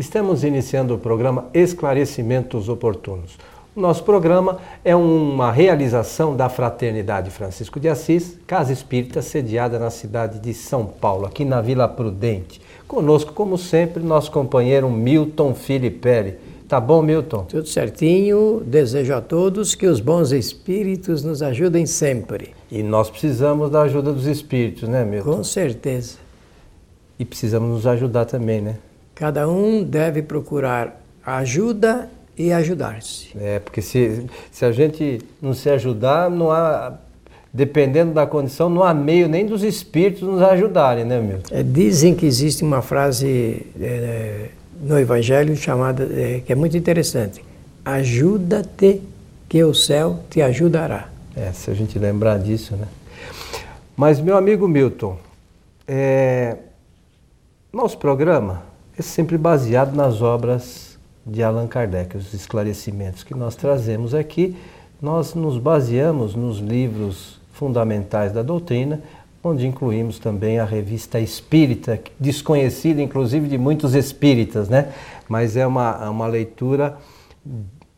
Estamos iniciando o programa Esclarecimentos Oportunos. O nosso programa é uma realização da Fraternidade Francisco de Assis, Casa Espírita, sediada na cidade de São Paulo, aqui na Vila Prudente. Conosco, como sempre, nosso companheiro Milton Filipelli. Tá bom, Milton? Tudo certinho. Desejo a todos que os bons espíritos nos ajudem sempre. E nós precisamos da ajuda dos espíritos, né, Milton? Com certeza. E precisamos nos ajudar também, né? Cada um deve procurar ajuda e ajudar-se. É, porque se, se a gente não se ajudar, não há, dependendo da condição, não há meio nem dos espíritos nos ajudarem, né, meu? É, dizem que existe uma frase é, no Evangelho chamada, é, que é muito interessante: ajuda-te, que o céu te ajudará. É, se a gente lembrar disso, né? Mas, meu amigo Milton, é, nosso programa é sempre baseado nas obras de Allan Kardec, os esclarecimentos que nós trazemos aqui, nós nos baseamos nos livros fundamentais da doutrina, onde incluímos também a revista Espírita, desconhecida inclusive de muitos espíritas, né? Mas é uma, uma leitura,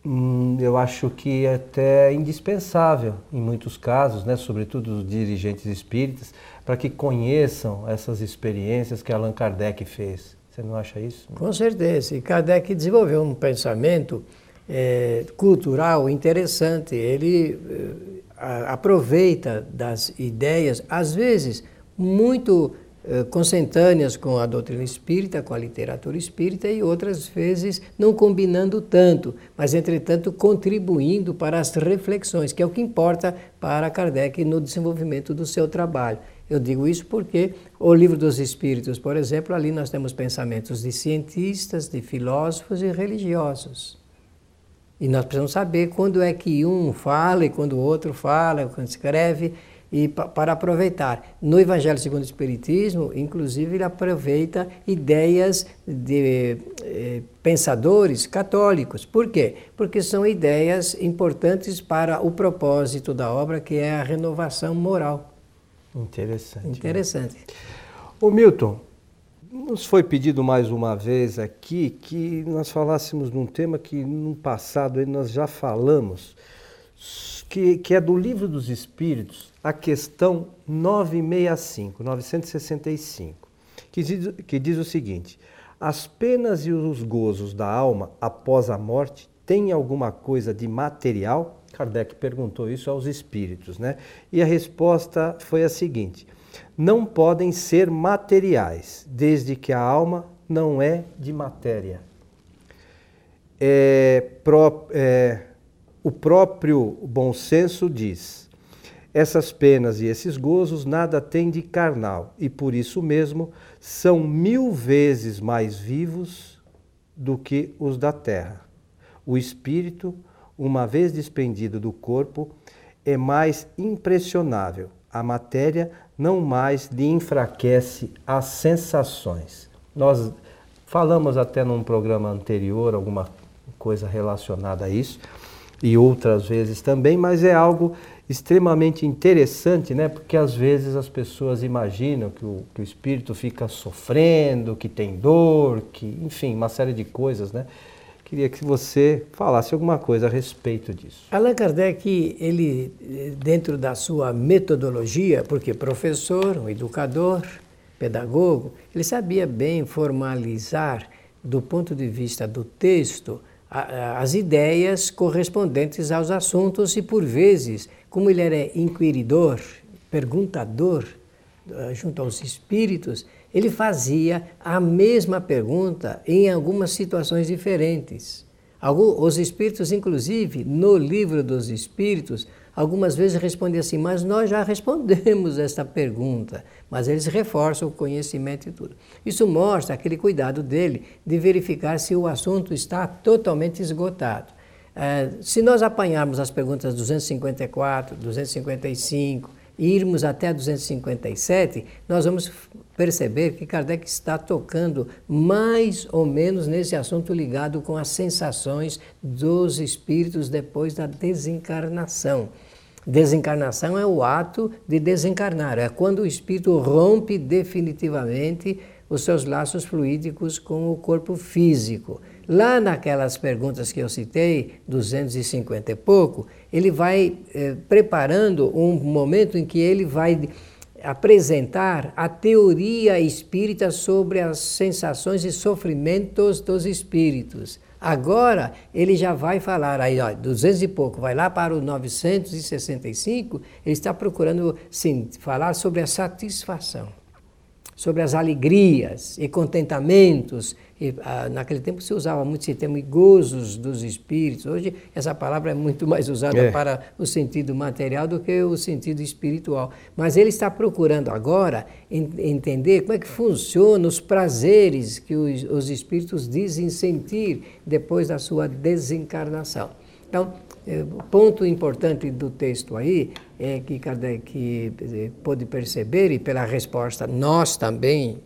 hum, eu acho que até indispensável em muitos casos, né? Sobretudo os dirigentes espíritas, para que conheçam essas experiências que Allan Kardec fez. Você não acha isso? Com certeza. E Kardec desenvolveu um pensamento é, cultural interessante. Ele é, aproveita das ideias, às vezes, muito é, consentâneas com a doutrina espírita, com a literatura espírita, e outras vezes não combinando tanto, mas, entretanto, contribuindo para as reflexões, que é o que importa para Kardec no desenvolvimento do seu trabalho. Eu digo isso porque o livro dos Espíritos, por exemplo, ali nós temos pensamentos de cientistas, de filósofos e religiosos. E nós precisamos saber quando é que um fala e quando o outro fala, quando escreve, e para aproveitar. No Evangelho segundo o Espiritismo, inclusive, ele aproveita ideias de eh, pensadores católicos. Por quê? Porque são ideias importantes para o propósito da obra, que é a renovação moral. Interessante. Interessante. Né? Ô Milton, nos foi pedido mais uma vez aqui que nós falássemos de um tema que no passado nós já falamos, que, que é do Livro dos Espíritos, a questão 965, 965, que diz, que diz o seguinte: as penas e os gozos da alma após a morte têm alguma coisa de material? Kardec perguntou isso aos espíritos, né? E a resposta foi a seguinte: não podem ser materiais, desde que a alma não é de matéria. É, pró, é, o próprio bom senso diz: essas penas e esses gozos nada têm de carnal, e por isso mesmo são mil vezes mais vivos do que os da terra. O espírito uma vez despendido do corpo, é mais impressionável. A matéria não mais lhe enfraquece as sensações. Nós falamos até num programa anterior alguma coisa relacionada a isso e outras vezes também, mas é algo extremamente interessante, né? Porque às vezes as pessoas imaginam que o, que o espírito fica sofrendo, que tem dor, que, enfim, uma série de coisas, né? Queria que você falasse alguma coisa a respeito disso. Allan Kardec, ele, dentro da sua metodologia, porque professor, um educador, pedagogo, ele sabia bem formalizar, do ponto de vista do texto, as ideias correspondentes aos assuntos e, por vezes, como ele era inquiridor, perguntador eh, junto aos espíritos, ele fazia a mesma pergunta em algumas situações diferentes. Os espíritos, inclusive, no livro dos espíritos, algumas vezes respondem assim, mas nós já respondemos esta pergunta, mas eles reforçam o conhecimento e tudo. Isso mostra aquele cuidado dele de verificar se o assunto está totalmente esgotado. É, se nós apanharmos as perguntas 254, 255 e irmos até 257, nós vamos perceber que Kardec está tocando mais ou menos nesse assunto ligado com as sensações dos espíritos depois da desencarnação. Desencarnação é o ato de desencarnar, é quando o espírito rompe definitivamente os seus laços fluídicos com o corpo físico. Lá naquelas perguntas que eu citei, 250 e pouco, ele vai eh, preparando um momento em que ele vai apresentar a teoria espírita sobre as sensações e sofrimentos dos espíritos. Agora ele já vai falar, aí, ó, 200 e pouco, vai lá para o 965, ele está procurando sim, falar sobre a satisfação, sobre as alegrias e contentamentos e, ah, naquele tempo se usava muito esse termo gozos dos espíritos. Hoje essa palavra é muito mais usada é. para o sentido material do que o sentido espiritual. Mas ele está procurando agora entender como é que funcionam os prazeres que os, os espíritos dizem sentir depois da sua desencarnação. Então, eh, o ponto importante do texto aí é que Kardec eh, pôde perceber, e pela resposta nós também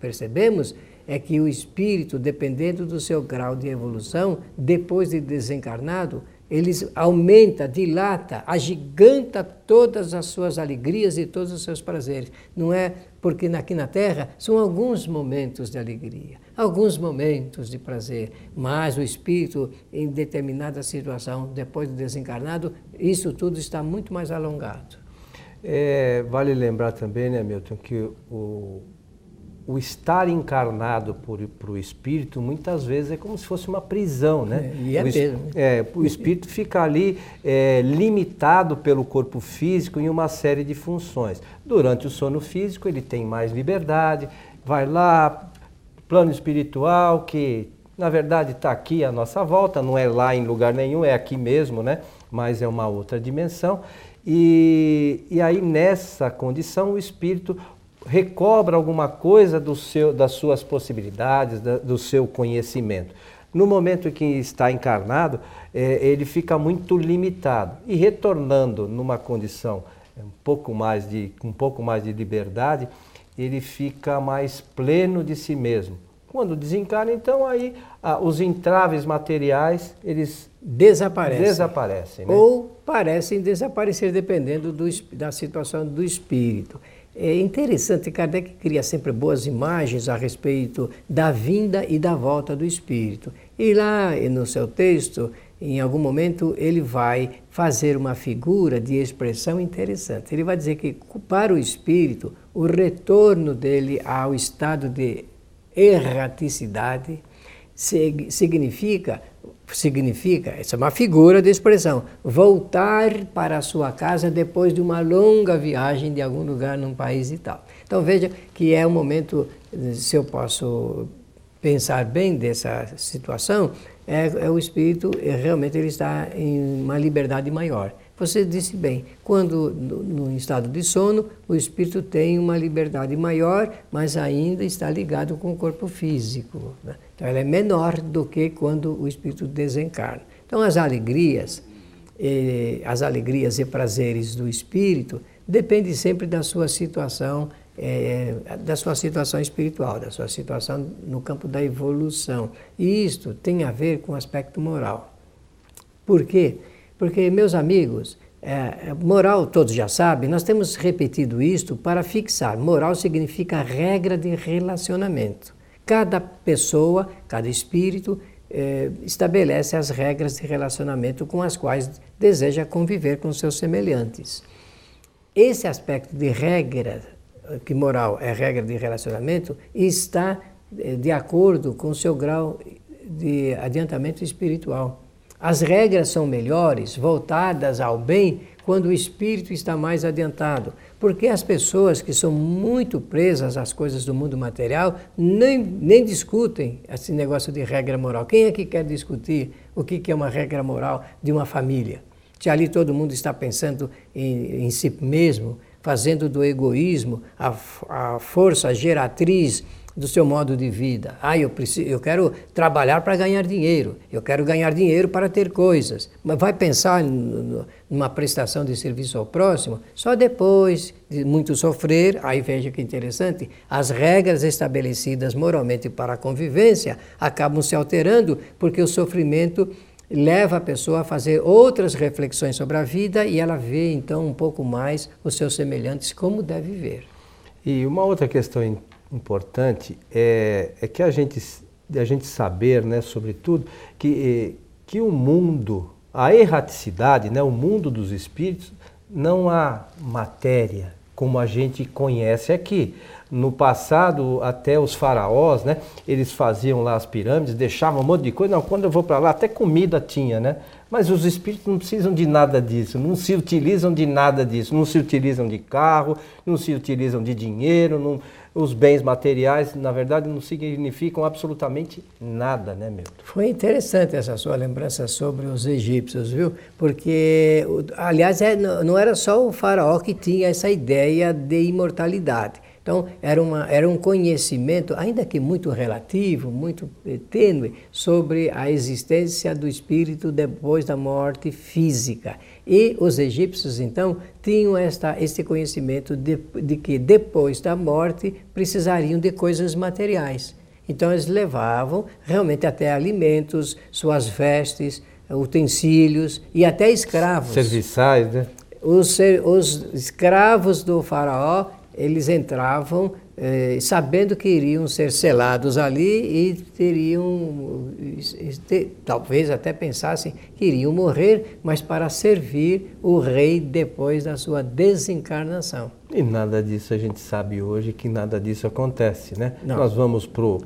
percebemos, é que o espírito, dependendo do seu grau de evolução, depois de desencarnado, ele aumenta, dilata, agiganta todas as suas alegrias e todos os seus prazeres. Não é porque aqui na Terra são alguns momentos de alegria, alguns momentos de prazer, mas o espírito, em determinada situação, depois de desencarnado, isso tudo está muito mais alongado. É, vale lembrar também, né, Milton, que o, o estar encarnado para o espírito muitas vezes é como se fosse uma prisão, né? É, e é o, mesmo. É, o espírito fica ali é, limitado pelo corpo físico em uma série de funções. Durante o sono físico ele tem mais liberdade, vai lá, plano espiritual que na verdade está aqui à nossa volta, não é lá em lugar nenhum, é aqui mesmo, né? Mas é uma outra dimensão. E, e aí, nessa condição, o espírito recobra alguma coisa do seu, das suas possibilidades, da, do seu conhecimento. No momento em que está encarnado, é, ele fica muito limitado e retornando numa condição é, um pouco mais de, um pouco mais de liberdade, ele fica mais pleno de si mesmo. Quando desencarna, então aí ah, os entraves materiais eles desaparecem, desaparecem né? ou parecem desaparecer dependendo do, da situação do espírito. É interessante, Kardec cria sempre boas imagens a respeito da vinda e da volta do Espírito. E lá no seu texto, em algum momento, ele vai fazer uma figura de expressão interessante. Ele vai dizer que para o Espírito, o retorno dele ao estado de erraticidade significa significa, essa é uma figura de expressão, voltar para a sua casa depois de uma longa viagem de algum lugar num país e tal. Então veja que é um momento, se eu posso pensar bem dessa situação, é, é o espírito realmente ele está em uma liberdade maior. Você disse bem, quando no, no, estado de sono, o espírito tem uma liberdade maior, mas ainda está ligado com o corpo físico. Né? Então, ela é menor do que quando o espírito desencarna. Então, as alegrias, eh, as alegrias e prazeres do espírito dependem sempre da sua situação, eh, da sua situação espiritual, da sua situação no campo da evolução. E isto tem a ver com o aspecto moral. Por quê? Porque, meus amigos, é, moral todos já sabem, nós temos repetido isto para fixar. Moral significa regra de relacionamento. Cada pessoa, cada espírito eh, estabelece as regras de relacionamento com as quais deseja conviver com seus semelhantes. Esse aspecto de regra, que moral é regra de relacionamento, está eh, de acordo com o seu grau de adiantamento espiritual. As regras são melhores, voltadas ao bem, quando o espírito está mais adiantado. Porque as pessoas que são muito presas às coisas do mundo material nem, nem discutem esse negócio de regra moral. Quem é que quer discutir o que é uma regra moral de uma família? Se ali todo mundo está pensando em, em si mesmo, fazendo do egoísmo a, a força geratriz do seu modo de vida. Ah, eu, preciso, eu quero trabalhar para ganhar dinheiro, eu quero ganhar dinheiro para ter coisas. Mas vai pensar numa prestação de serviço ao próximo só depois de muito sofrer. Aí veja que interessante: as regras estabelecidas moralmente para a convivência acabam se alterando porque o sofrimento leva a pessoa a fazer outras reflexões sobre a vida e ela vê então um pouco mais os seus semelhantes como deve ver. E uma outra questão importante é, é que a gente, a gente saber, né, sobretudo, que, que o mundo, a erraticidade, né, o mundo dos espíritos, não há matéria como a gente conhece aqui. No passado, até os faraós, né, eles faziam lá as pirâmides, deixavam um monte de coisa. Não, quando eu vou para lá, até comida tinha, né? Mas os espíritos não precisam de nada disso, não se utilizam de nada disso, não se utilizam de carro, não se utilizam de dinheiro, não, os bens materiais, na verdade, não significam absolutamente nada, né, meu? Foi interessante essa sua lembrança sobre os egípcios, viu? Porque, aliás, é, não era só o faraó que tinha essa ideia de imortalidade. Então, era, uma, era um conhecimento, ainda que muito relativo, muito eh, tênue, sobre a existência do espírito depois da morte física. E os egípcios, então, tinham esta, este conhecimento de, de que depois da morte precisariam de coisas materiais. Então, eles levavam realmente até alimentos, suas vestes, utensílios e até escravos. Serviçais, né? Os, os escravos do faraó eles entravam eh, sabendo que iriam ser selados ali e teriam, talvez até pensassem que iriam morrer, mas para servir o rei depois da sua desencarnação. E nada disso a gente sabe hoje que nada disso acontece, né? Não. Nós vamos pro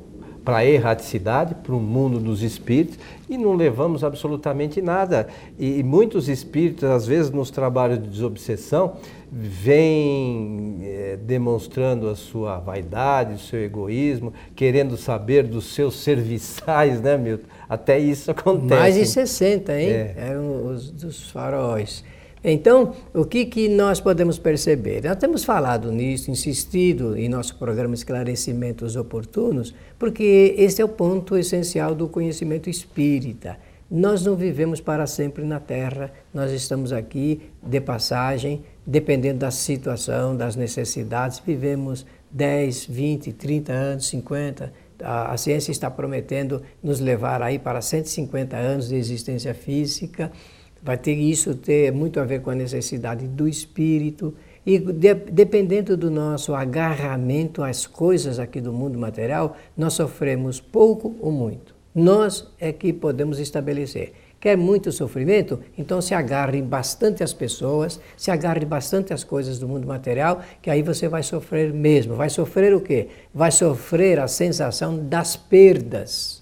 para a erraticidade, para o mundo dos espíritos e não levamos absolutamente nada. E, muitos espíritos, às vezes, nos trabalhos de desobsessão, vêm é, demonstrando a sua vaidade, o seu egoísmo, querendo saber dos seus serviçais, né, Milton? Até isso acontece. Mais de 60, hein? É. Eram os dos faróis. Então, o que, que nós podemos perceber? Nós temos falado nisso, insistido em nosso programa Esclarecimentos Oportunos, porque esse é o ponto essencial do conhecimento espírita. Nós não vivemos para sempre na Terra, nós estamos aqui de passagem, dependendo da situação, das necessidades, vivemos 10, 20, 30 anos, 50. A, a ciência está prometendo nos levar aí para 150 anos de existência física. Vai ter isso ter muito a ver com a necessidade do espírito e de, dependendo do nosso agarramento às coisas aqui do mundo material, nós sofremos pouco ou muito. Nós é que podemos estabelecer. Quer muito sofrimento? Então se agarre bastante às pessoas, se agarre bastante às coisas do mundo material, que aí você vai sofrer mesmo. Vai sofrer o quê? Vai sofrer a sensação das perdas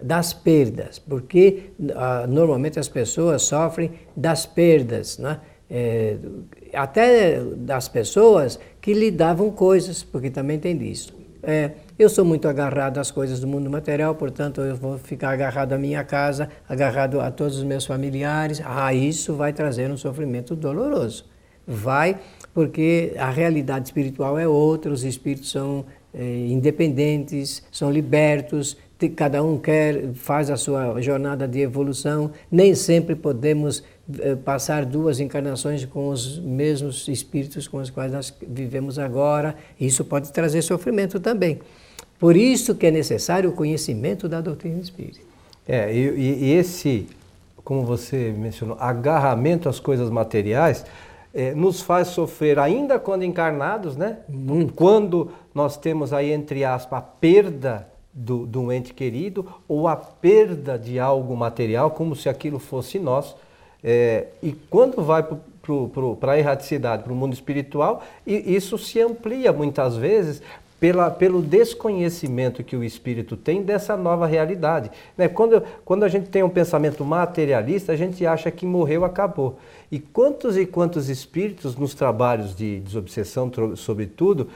das perdas, porque ah, normalmente as pessoas sofrem das perdas, né? É, até das pessoas que lhe davam coisas, porque também tem disso. É, eu sou muito agarrado às coisas do mundo material, portanto eu vou ficar agarrado à minha casa, agarrado a todos os meus familiares. Ah, isso vai trazer um sofrimento doloroso. Vai, porque a realidade espiritual é outra, os espíritos são é, independentes, são libertos, cada um quer, faz a sua jornada de evolução. Nem sempre podemos eh, passar duas encarnações com os mesmos espíritos com os quais nós vivemos agora. Isso pode trazer sofrimento também. Por isso que é necessário o conhecimento da doutrina espírita. É, e, e esse, como você mencionou, agarramento às coisas materiais, é, nos faz sofrer ainda quando encarnados, né? Muito. Quando nós temos aí, entre aspas, a perda do, do ente querido ou a perda de algo material, como se aquilo fosse nós. É, e quando vai para a erraticidade, para o mundo espiritual, e isso se amplia muitas vezes pela, pelo desconhecimento que o espírito tem dessa nova realidade. Né? Quando, quando a gente tem um pensamento materialista, a gente acha que morreu, acabou. E quantos e quantos espíritos nos trabalhos de desobsessão, sobretudo,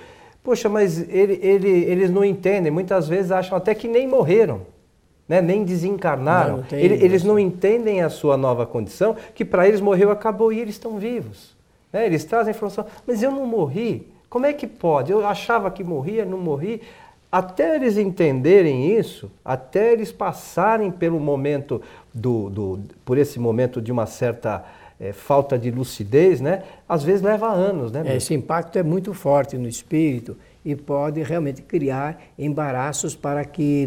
Poxa, mas ele, ele, eles não entendem, muitas vezes acham até que nem morreram. Né? nem desencarnaram. Não, ele, eles não entendem a sua nova condição, que para eles morreu, acabou e eles estão vivos. Né? Eles trazem a informação, mas eu não morri. Como é que pode? Eu achava que morria, não morri. Até eles entenderem isso, até eles passarem pelo momento do, do por esse momento de uma certa é, falta de lucidez, né? Às vezes leva anos, né? Esse impacto é muito forte no espírito e pode realmente criar embaraços para que,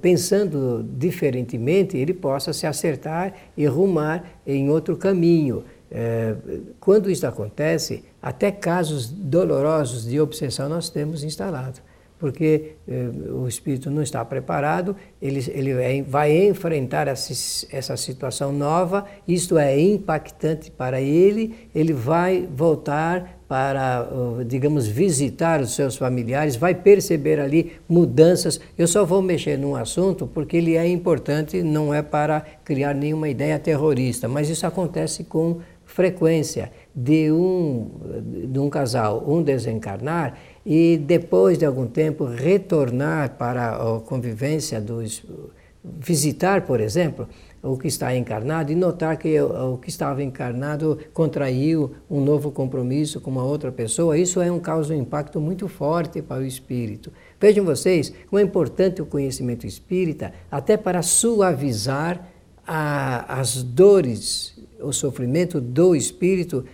pensando diferentemente, ele possa se acertar e rumar em outro caminho. é, quando isso acontece, até casos dolorosos de obsessão nós temos instalado porque eh, o espírito não está preparado, ele, ele é, vai enfrentar essa, essa situação nova, isto é impactante para ele, ele vai voltar para, digamos, visitar os seus familiares, vai perceber ali mudanças. Eu só vou mexer num assunto porque ele é importante, não é para criar nenhuma ideia terrorista, mas isso acontece com frequência de um, de um casal, um desencarnar e depois de algum tempo retornar para a convivência dos visitar, por exemplo, o que está encarnado e notar que o que estava encarnado contraiu um novo compromisso com uma outra pessoa, isso é um causa um impacto muito forte para o espírito. Vejam vocês como é importante o conhecimento espírita até para suavizar a, as dores, o sofrimento do espírito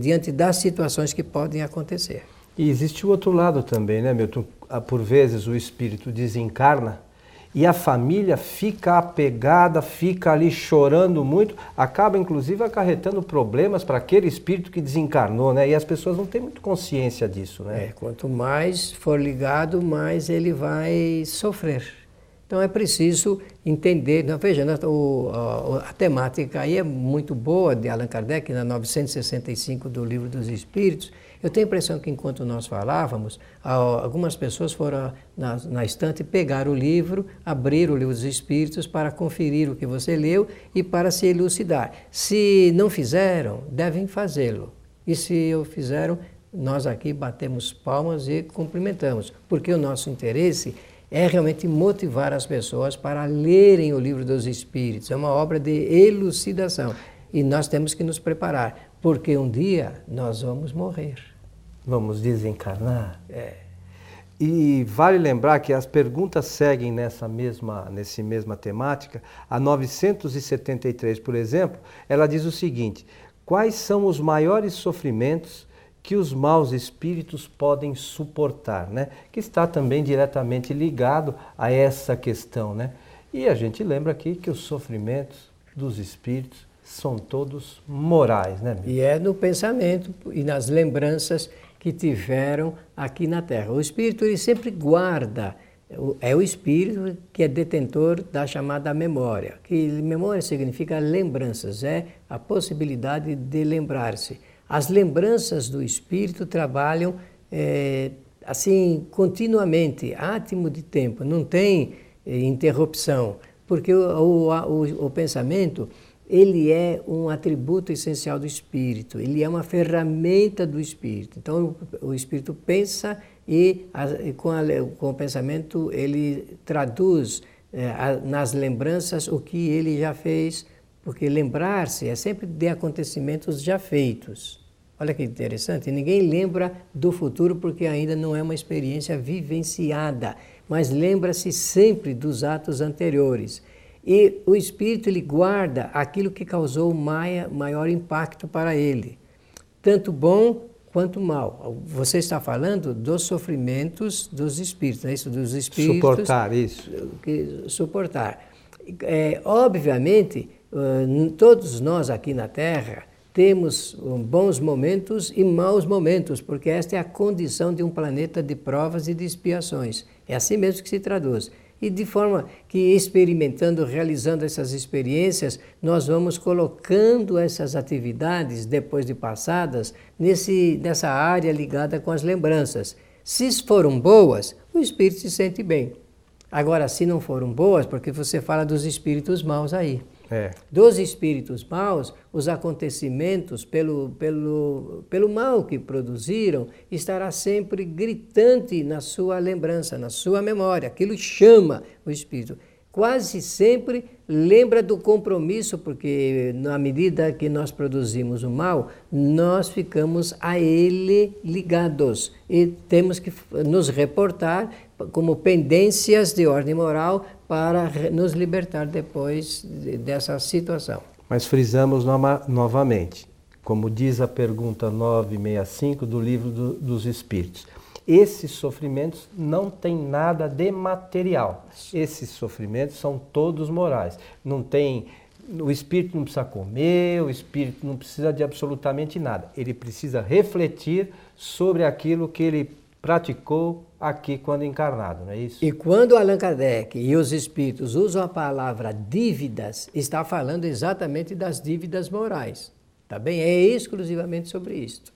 diante das situações que podem acontecer. E existe o outro lado também, né, Milton? Ah, por vezes o espírito desencarna e a família fica apegada, fica ali chorando muito, acaba inclusive acarretando problemas para aquele espírito que desencarnou, né? E as pessoas não têm muito consciência disso, né? É, quanto mais for ligado, mais ele vai sofrer. Então é preciso entender. Não, veja, o, a, a, temática aí é muito boa de Allan Kardec, na 965 do Livro dos Espíritos. Eu tenho a impressão que enquanto nós falávamos, algumas pessoas foram na, na estante pegar o livro, abrir o Livro dos Espíritos para conferir o que você leu e para se elucidar. Se não fizeram, devem fazê-lo. E se o fizeram, nós aqui batemos palmas e cumprimentamos, porque o nosso interesse é realmente motivar as pessoas para lerem o livro dos Espíritos. É uma obra de elucidação. E nós temos que nos preparar, porque um dia nós vamos morrer. Vamos desencarnar? É. E vale lembrar que as perguntas seguem nessa mesma, nessa mesma temática. A 973, por exemplo, ela diz o seguinte: quais são os maiores sofrimentos que os maus espíritos podem suportar, né? que está também diretamente ligado a essa questão. Né? E a gente lembra aqui que os sofrimentos dos espíritos são todos morais. Né? E é no pensamento e nas lembranças que tiveram aqui na Terra. O espírito ele sempre guarda, é o espírito que é detentor da chamada memória. Que memória significa lembranças, é a possibilidade de lembrar-se. As lembranças do espírito trabalham é, assim continuamente, átimo de tempo, não tem é, interrupção, porque o, o, o, o pensamento ele é um atributo essencial do espírito, ele é uma ferramenta do espírito. Então o, espírito pensa e, e com, a, com, o pensamento ele traduz é, a, nas lembranças o que ele já fez porque lembrar-se é sempre de acontecimentos já feitos. Olha que interessante, ninguém lembra do futuro porque ainda não é uma experiência vivenciada, mas lembra-se sempre dos atos anteriores. E o espírito ele guarda aquilo que causou maior impacto para ele, tanto bom quanto mal. Você está falando dos sofrimentos dos espíritos, é isso? Dos espíritos. Suportar isso. Que, suportar. É, obviamente, todos nós aqui na Terra temos bons momentos e maus momentos, porque esta é a condição de um planeta de provas e de expiações. É assim mesmo que se traduz. E de forma que experimentando, realizando essas experiências, nós vamos colocando essas atividades, depois de passadas, nesse, nessa área ligada com as lembranças. Se foram boas, o espírito se sente bem. Agora, se não foram boas, porque você fala dos espíritos maus aí. É. Dos espíritos maus, os acontecimentos, pelo, pelo, pelo mal que produziram, estará sempre gritante na sua lembrança, na sua memória. Aquilo chama o espírito. Quase sempre lembra do compromisso, porque na medida que nós produzimos o mal, nós ficamos a ele ligados e temos que nos reportar como pendências de ordem moral para nos libertar depois dessa situação. Mas frisamos novamente, como diz a pergunta 965 do Livro do, dos Espíritos, esses sofrimentos não têm nada de material. Esses sofrimentos são todos morais. Não tem o espírito não precisa comer, o espírito não precisa de absolutamente nada. Ele precisa refletir sobre aquilo que ele praticou aqui quando encarnado, não é isso? E quando Allan Kardec e os espíritos usam a palavra dívidas, está falando exatamente das dívidas morais. Tá bem? É exclusivamente sobre isto.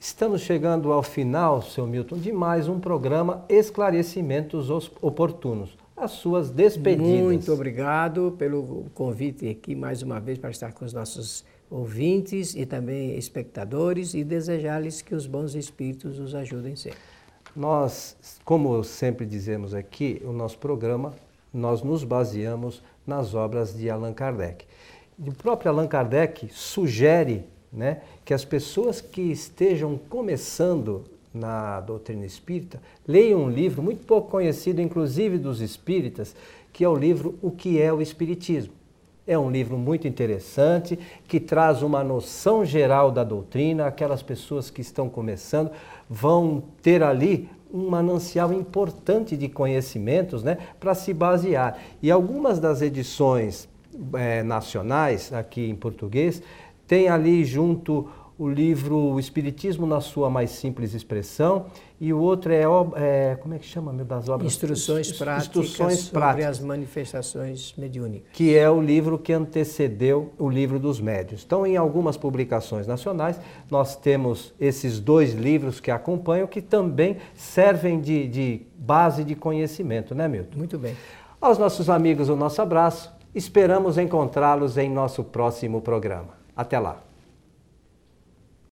Estamos chegando ao final, seu Milton, de mais um programa Esclarecimentos Oportunos. As suas despedidas. Muito obrigado pelo convite aqui mais uma vez para estar com os nossos ouvintes e também espectadores e desejar-lhes que os bons espíritos os ajudem sempre. Nós, como sempre dizemos aqui, o nosso programa, nós nos baseamos nas obras de Allan Kardec. O próprio Allan Kardec sugere né, que as pessoas que estejam começando na doutrina espírita leiam um livro muito pouco conhecido, inclusive dos espíritas, que é o livro O que é o Espiritismo. É um livro muito interessante que traz uma noção geral da doutrina. Aquelas pessoas que estão começando vão ter ali um manancial importante de conhecimentos né, para se basear. E algumas das edições é, nacionais, aqui em português, tem ali junto o livro O Espiritismo na sua mais simples expressão e o outro é, é como é que chama meu das obras? Instruções práticas Instruções sobre práticas, as manifestações mediúnicas. Que é o livro que antecedeu o livro dos médios. Então em algumas publicações nacionais nós temos esses dois livros que acompanham que também servem de, de base de conhecimento né Milton? Muito bem. Aos nossos amigos o nosso abraço. Esperamos encontrá-los em nosso próximo programa. Até lá!